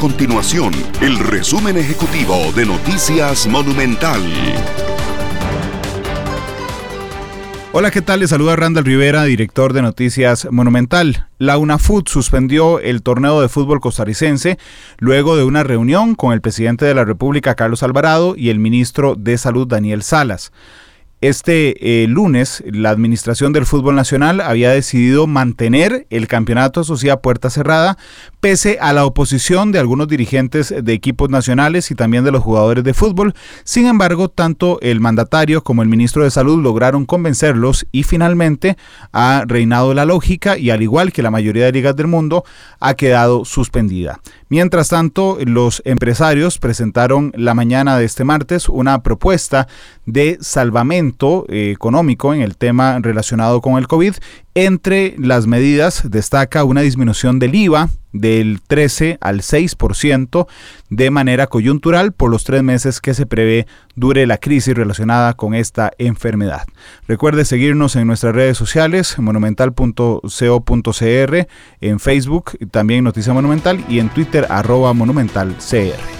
continuación el resumen ejecutivo de Noticias Monumental. Hola, ¿qué tal? Les saluda Randall Rivera, director de Noticias Monumental. La UNAFUT suspendió el torneo de fútbol costarricense luego de una reunión con el presidente de la República, Carlos Alvarado, y el ministro de Salud, Daniel Salas. Este eh, lunes, la Administración del Fútbol Nacional había decidido mantener el campeonato Sociedad Puerta Cerrada, pese a la oposición de algunos dirigentes de equipos nacionales y también de los jugadores de fútbol. Sin embargo, tanto el mandatario como el ministro de Salud lograron convencerlos y finalmente ha reinado la lógica y al igual que la mayoría de ligas del mundo, ha quedado suspendida. Mientras tanto, los empresarios presentaron la mañana de este martes una propuesta de salvamento eh, económico en el tema relacionado con el COVID. Entre las medidas destaca una disminución del IVA del 13 al 6% de manera coyuntural por los tres meses que se prevé dure la crisis relacionada con esta enfermedad. Recuerde seguirnos en nuestras redes sociales, monumental.co.cr, en Facebook, también Noticia Monumental y en Twitter arroba monumentalcr.